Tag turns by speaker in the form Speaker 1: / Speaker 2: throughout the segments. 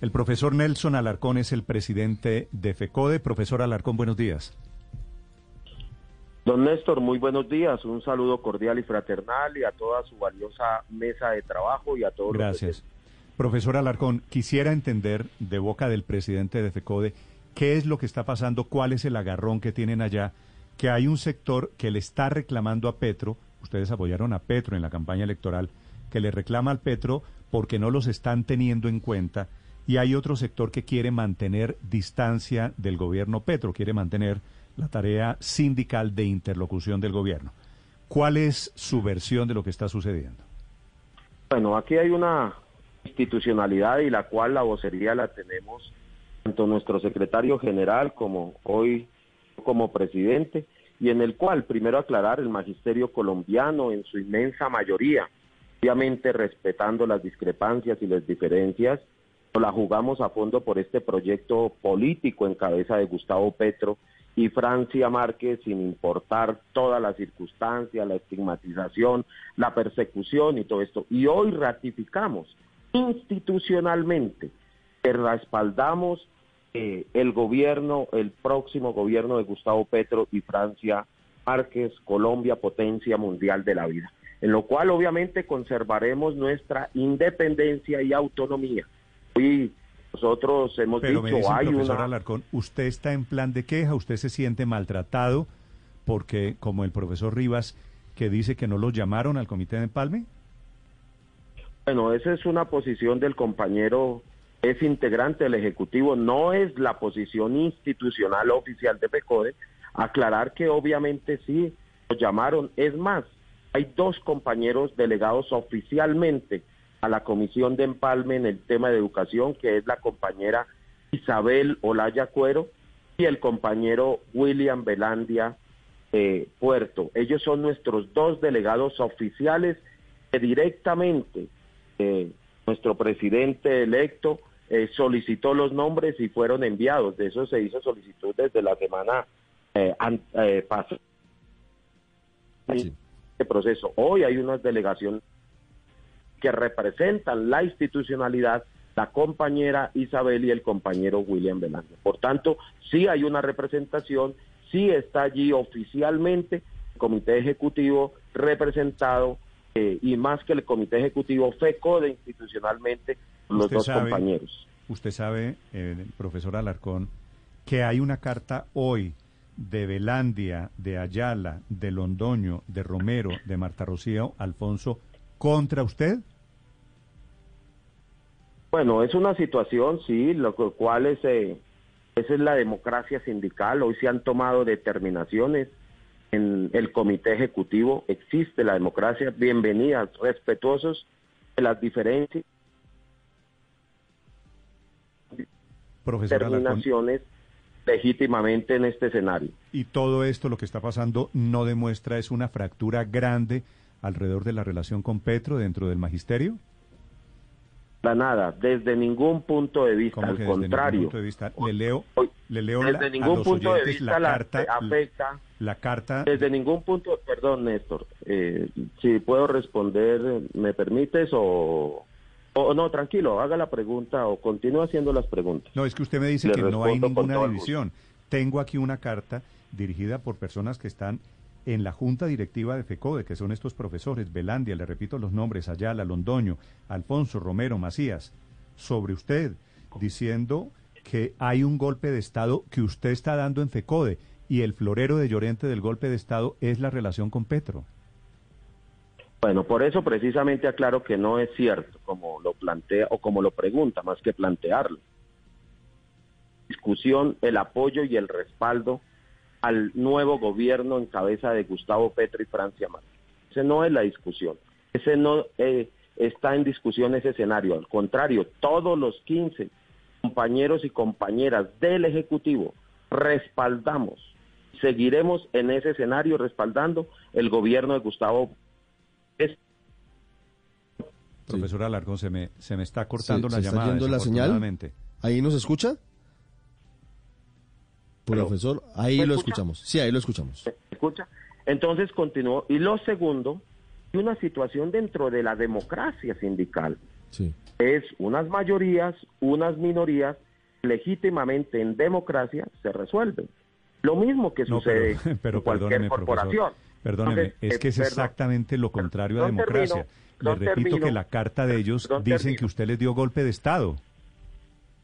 Speaker 1: El profesor Nelson Alarcón es el presidente de FECODE. Profesor Alarcón, buenos días.
Speaker 2: Don Néstor, muy buenos días. Un saludo cordial y fraternal y a toda su valiosa mesa de trabajo y a todos
Speaker 1: Gracias. Profesor Alarcón, quisiera entender de boca del presidente de FECODE qué es lo que está pasando, cuál es el agarrón que tienen allá, que hay un sector que le está reclamando a Petro, ustedes apoyaron a Petro en la campaña electoral, que le reclama al Petro porque no los están teniendo en cuenta y hay otro sector que quiere mantener distancia del gobierno Petro, quiere mantener la tarea sindical de interlocución del gobierno. ¿Cuál es su versión de lo que está sucediendo?
Speaker 2: Bueno, aquí hay una institucionalidad y la cual la vocería la tenemos tanto nuestro secretario general como hoy como presidente y en el cual primero aclarar el magisterio colombiano en su inmensa mayoría, obviamente respetando las discrepancias y las diferencias, la jugamos a fondo por este proyecto político en cabeza de Gustavo Petro y Francia Márquez, sin importar todas las circunstancias, la estigmatización, la persecución y todo esto. Y hoy ratificamos institucionalmente que respaldamos eh, el gobierno, el próximo gobierno de Gustavo Petro y Francia Márquez, Colombia, potencia mundial de la vida, en lo cual obviamente conservaremos nuestra independencia y autonomía y nosotros hemos
Speaker 1: Pero
Speaker 2: dicho,
Speaker 1: hay profesor Alarcón, usted está en plan de queja, usted se siente maltratado porque, como el profesor Rivas, que dice que no lo llamaron al comité de empalme.
Speaker 2: Bueno, esa es una posición del compañero, es integrante del Ejecutivo, no es la posición institucional oficial de PECODE. Aclarar que obviamente sí, lo llamaron. Es más, hay dos compañeros delegados oficialmente a la Comisión de Empalme en el tema de educación, que es la compañera Isabel Olaya Cuero y el compañero William Belandia eh, Puerto. Ellos son nuestros dos delegados oficiales que directamente eh, nuestro presidente electo eh, solicitó los nombres y fueron enviados. De eso se hizo solicitud desde la semana pasada. Este proceso. Hoy hay unas delegaciones que representan la institucionalidad, la compañera Isabel y el compañero William Belandia. Por tanto, sí hay una representación, sí está allí oficialmente el comité ejecutivo representado eh, y más que el comité ejecutivo FECODE institucionalmente los dos compañeros.
Speaker 1: Usted sabe, eh, profesor Alarcón, que hay una carta hoy de Belandia, de Ayala, de Londoño, de Romero, de Marta Rocío, Alfonso, contra usted?
Speaker 2: Bueno, es una situación, sí, lo cual es, eh, esa es la democracia sindical. Hoy se han tomado determinaciones en el comité ejecutivo. Existe la democracia. Bienvenidas, respetuosos de las diferencias. determinaciones legítimamente en este escenario.
Speaker 1: Y todo esto, lo que está pasando, no demuestra es una fractura grande alrededor de la relación con Petro dentro del magisterio?
Speaker 2: Para nada, desde ningún punto de vista, al contrario.
Speaker 1: Le leo, le leo
Speaker 2: desde ningún punto de vista
Speaker 1: la,
Speaker 2: carta afecta.
Speaker 1: La carta.
Speaker 2: Desde ningún punto, perdón, Néstor, eh, si puedo responder, ¿me permites o, o no? Tranquilo, haga la pregunta o continúe haciendo las preguntas.
Speaker 1: No, es que usted me dice que no hay ninguna división. Tengo aquí una carta dirigida por personas que están en la junta directiva de FECODE, que son estos profesores, Belandia, le repito los nombres, Ayala, Londoño, Alfonso, Romero, Macías, sobre usted, diciendo que hay un golpe de Estado que usted está dando en FECODE y el florero de Llorente del golpe de Estado es la relación con Petro.
Speaker 2: Bueno, por eso precisamente aclaro que no es cierto, como lo plantea o como lo pregunta, más que plantearlo. Discusión, el apoyo y el respaldo al nuevo gobierno en cabeza de Gustavo Petro y Francia Márquez. Ese no es la discusión. Ese no eh, está en discusión ese escenario. Al contrario, todos los 15 compañeros y compañeras del Ejecutivo respaldamos, seguiremos en ese escenario respaldando el gobierno de Gustavo
Speaker 1: Petro. Profesor Alarcón, se me, se me está cortando la llamada.
Speaker 3: Está la señal? ¿Ahí nos escucha? Profesor, ahí lo escuchamos. Sí, ahí lo escuchamos.
Speaker 2: escucha? Entonces continuó. Y lo segundo, una situación dentro de la democracia sindical. Es unas mayorías, unas minorías, legítimamente en democracia se resuelven. Lo mismo que sucede en cualquier corporación.
Speaker 1: Perdóneme, es que es exactamente lo contrario a democracia. Le repito que la carta de ellos dicen que usted les dio golpe de Estado.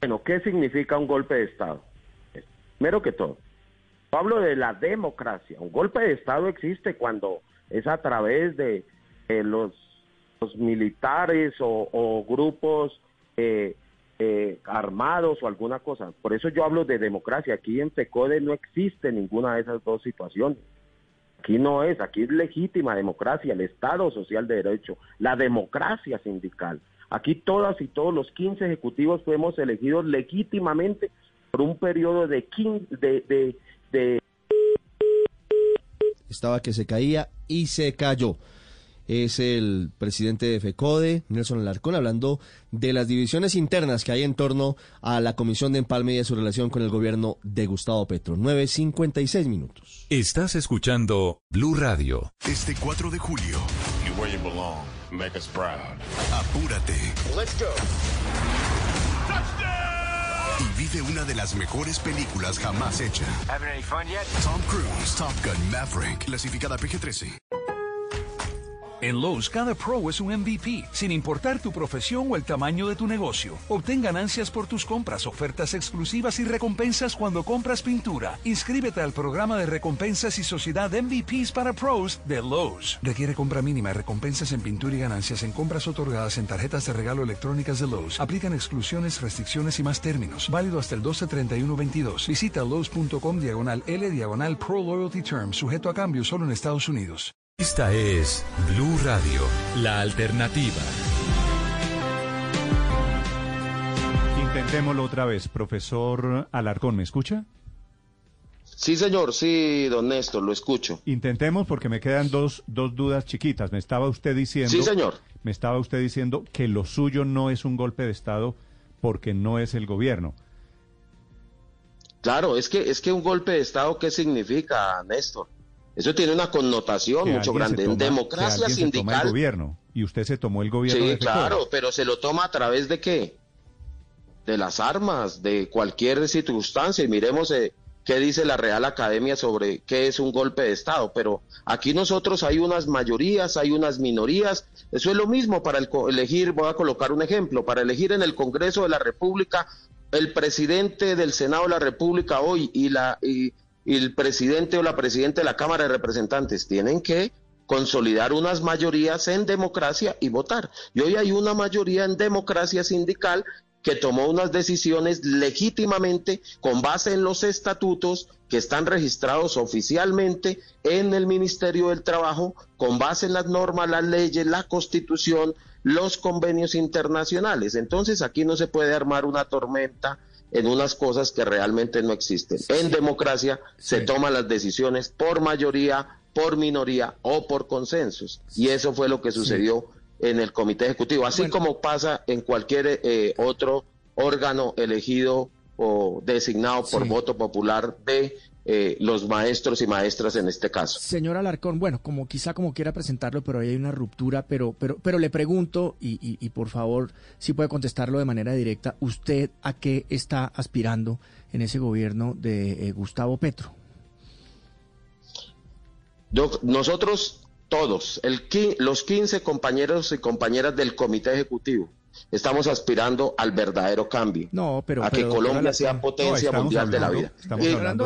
Speaker 2: Bueno, ¿qué significa un golpe de Estado? Primero que todo, hablo de la democracia. Un golpe de Estado existe cuando es a través de los, militares o, grupos eh, eh, armados o alguna cosa. Por eso yo hablo de democracia. Aquí en TECODE no existe ninguna de esas dos situaciones. Aquí no es, aquí es legítima democracia, el Estado social de derecho, la democracia sindical. Aquí todas y todos los 15 ejecutivos fuimos elegidos legítimamente por un periodo de, de, de
Speaker 3: Estaba que se caía y se cayó es el presidente de FECODE, Nelson Alarcón, hablando de las divisiones internas que hay en torno a la Comisión de Empalme y de su relación con el gobierno de Gustavo Petro. 9.56 minutos.
Speaker 4: Estás escuchando Blue Radio.
Speaker 5: Este 4 de julio. Make us proud. Apúrate. Let's go. Vive una de las mejores películas jamás hecha. Tom Cruise, Top Gun Maverick, clasificada PG-13.
Speaker 6: En Lowe's, cada pro es un MVP, sin importar tu profesión o el tamaño de tu negocio. Obtén ganancias por tus compras, ofertas exclusivas y recompensas cuando compras pintura. Inscríbete al programa de recompensas y sociedad MVPs para pros de Lowe's. Requiere compra mínima, recompensas en pintura y ganancias en compras otorgadas en tarjetas de regalo electrónicas de Lowe's. Aplican exclusiones, restricciones y más términos. Válido hasta el 12-31-22. Visita Lowe's.com diagonal L diagonal Pro Loyalty Term, sujeto a cambio solo en Estados Unidos.
Speaker 4: Esta es Blue Radio, la alternativa.
Speaker 1: Intentémoslo otra vez. Profesor Alarcón, ¿me escucha?
Speaker 2: Sí, señor, sí, don Néstor, lo escucho.
Speaker 1: Intentemos porque me quedan dos, dos dudas chiquitas. Me estaba usted diciendo...
Speaker 2: Sí, señor.
Speaker 1: Me estaba usted diciendo que lo suyo no es un golpe de Estado porque no es el gobierno.
Speaker 2: Claro, es que, es que un golpe de Estado, ¿qué significa, Néstor? Eso tiene una connotación mucho grande. en democracia sindical.
Speaker 1: el gobierno y usted se tomó el gobierno.
Speaker 2: Sí, claro, pero se lo toma a través de qué? De las armas, de cualquier circunstancia. Y miremos eh, qué dice la Real Academia sobre qué es un golpe de Estado. Pero aquí nosotros hay unas mayorías, hay unas minorías. Eso es lo mismo para elegir, voy a colocar un ejemplo, para elegir en el Congreso de la República el presidente del Senado de la República hoy y la y el presidente o la presidenta de la Cámara de Representantes tienen que consolidar unas mayorías en democracia y votar. Y hoy hay una mayoría en democracia sindical que tomó unas decisiones legítimamente con base en los estatutos que están registrados oficialmente en el Ministerio del Trabajo, con base en las normas, las leyes, la constitución, los convenios internacionales. Entonces aquí no se puede armar una tormenta en unas cosas que realmente no existen. En democracia se toman las decisiones por mayoría, por minoría o por consensos. Y eso fue lo que sucedió en el Comité Ejecutivo, así como pasa en cualquier eh, otro órgano elegido o designado por voto popular de eh, los maestros y maestras en este caso.
Speaker 7: Señor Alarcón, bueno, como quizá como quiera presentarlo, pero ahí hay una ruptura, pero, pero, pero le pregunto, y, y, por favor, si puede contestarlo de manera directa, ¿usted a qué está aspirando en ese gobierno de eh, Gustavo Petro?
Speaker 2: nosotros todos, el, los 15 compañeros y compañeras del Comité Ejecutivo, estamos aspirando al verdadero cambio.
Speaker 7: No, pero,
Speaker 2: a que Colombia sea potencia mundial de la vida.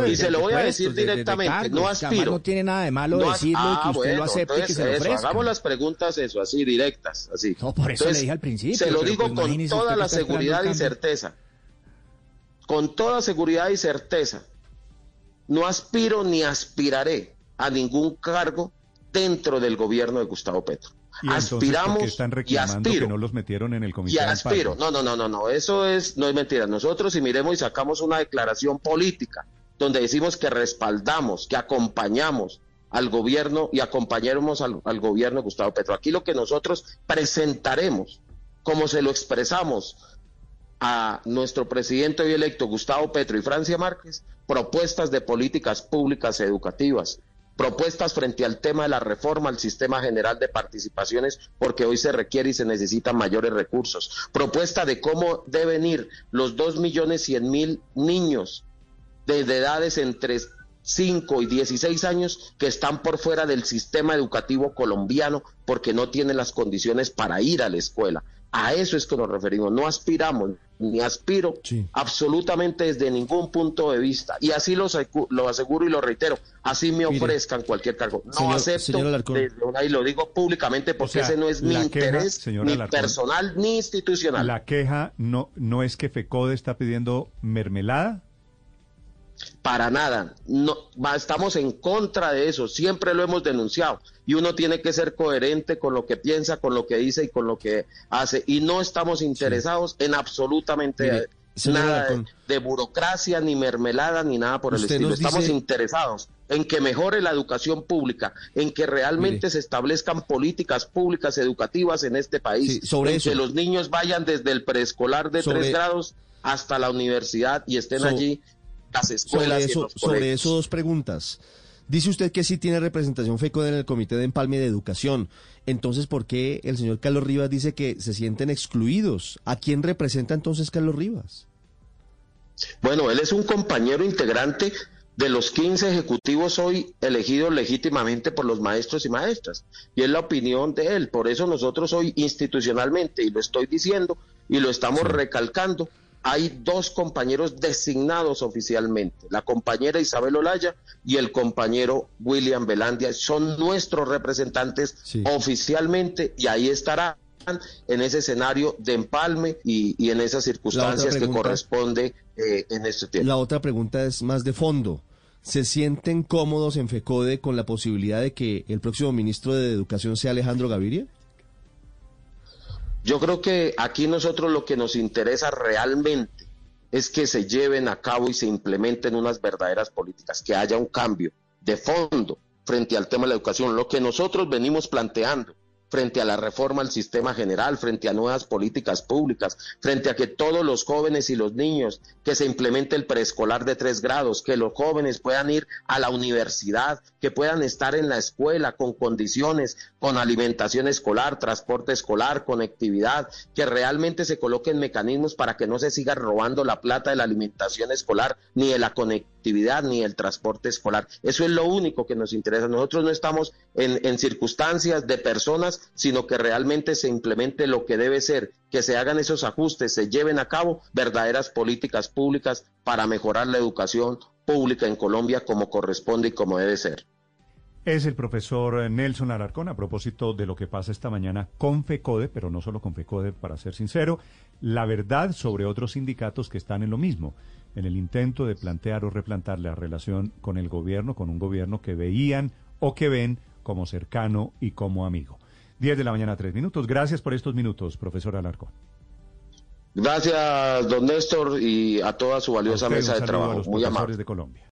Speaker 2: Y, se lo voy a decir directamente, no aspiro.
Speaker 7: No tiene nada de malo decirlo y que usted lo acepte y que se lo ofrezca.
Speaker 2: hagamos las preguntas eso, así directas, así.
Speaker 7: No, por eso le dije al principio.
Speaker 2: Se lo digo pues con toda la seguridad y certeza. Con toda seguridad y certeza. No aspiro ni aspiraré a ningún cargo dentro del gobierno de Gustavo Petro. ¿Y aspiramos
Speaker 1: están reclamando que no los metieron en el comité
Speaker 2: y aspiro. no no no no no eso es no es mentira. Nosotros si miremos y sacamos una declaración política donde decimos que respaldamos que acompañamos al gobierno y acompañaremos al, al gobierno de Gustavo Petro. Aquí lo que nosotros presentaremos como se lo expresamos a nuestro presidente hoy electo Gustavo Petro y Francia Márquez propuestas de políticas públicas educativas propuestas frente al tema de la reforma al sistema general de participaciones, porque hoy se requiere y se necesitan mayores recursos, propuesta de cómo deben ir los dos millones cien mil niños de, edades entre 5 y 16 años que están por fuera del sistema educativo colombiano porque no tienen las condiciones para ir a la escuela. A eso es que nos referimos. No aspiramos, ni aspiro absolutamente desde ningún punto de vista. Y así lo, lo aseguro y lo reitero. Así me ofrezcan cualquier cargo. No acepto y lo digo públicamente porque ese no es mi interés ni personal ni institucional.
Speaker 1: La queja no, no es que FECODE está pidiendo mermelada.
Speaker 2: Para nada. No, estamos en contra de eso. Siempre lo hemos denunciado. Y uno tiene que ser coherente con lo que piensa, con lo que dice y con lo que hace. Y no estamos interesados en absolutamente nada de, burocracia, ni mermelada, ni nada por el estilo. Estamos interesados en que mejore la educación pública, en que realmente se establezcan políticas públicas educativas en este país, en que los niños vayan desde el preescolar de tres grados hasta la universidad y estén allí
Speaker 3: sobre eso, sobre eso dos preguntas. Dice usted que sí tiene representación FECO en el Comité de Empalme de Educación. Entonces, ¿por qué el señor Carlos Rivas dice que se sienten excluidos? ¿A quién representa entonces Carlos Rivas?
Speaker 2: Bueno, él es un compañero integrante de los 15 ejecutivos hoy elegidos legítimamente por los maestros y maestras. Y es la opinión de él. Por eso nosotros hoy institucionalmente, y lo estoy diciendo y lo estamos recalcando, hay dos compañeros designados oficialmente, la compañera Isabel Olaya y el compañero William Belandia, son nuestros representantes oficialmente y ahí estarán en ese escenario de empalme y, en esas circunstancias que corresponde eh, en este tiempo.
Speaker 3: La otra pregunta es más de fondo. ¿Se sienten cómodos en FECODE con la posibilidad de que el próximo ministro de Educación sea Alejandro Gaviria?
Speaker 2: Yo creo que aquí nosotros lo que nos interesa realmente es que se lleven a cabo y se implementen unas verdaderas políticas, que haya un cambio de fondo frente al tema de la educación. Lo que nosotros venimos planteando frente a la reforma al sistema general, frente a nuevas políticas públicas, frente a que todos los jóvenes y los niños, que se implemente el preescolar de tres grados, que los jóvenes puedan ir a la universidad, que puedan estar en la escuela con condiciones, con alimentación escolar, transporte escolar, conectividad, que realmente se coloquen mecanismos para que no se siga robando la plata de la alimentación escolar, ni de la conectividad, ni el transporte escolar. Eso es lo único que nos interesa. Nosotros no estamos en, en circunstancias de personas sino que realmente se implemente lo que debe ser, que se hagan esos ajustes, se lleven a cabo verdaderas políticas públicas para mejorar la educación pública en Colombia como corresponde y como debe ser.
Speaker 1: Es el profesor Nelson Alarcón a propósito de lo que pasa esta mañana con FECODE, pero no solo con FECODE, para ser sincero, la verdad sobre otros sindicatos que están en lo mismo, en el intento de plantear o replantar la relación con el gobierno, con un gobierno que veían o que ven como cercano y como amigo. 10 de la mañana, 3 minutos. Gracias por estos minutos, profesor Alarcón.
Speaker 2: Gracias, don Néstor, y a toda su valiosa mesa de trabajo. Muy amable.
Speaker 1: de Colombia.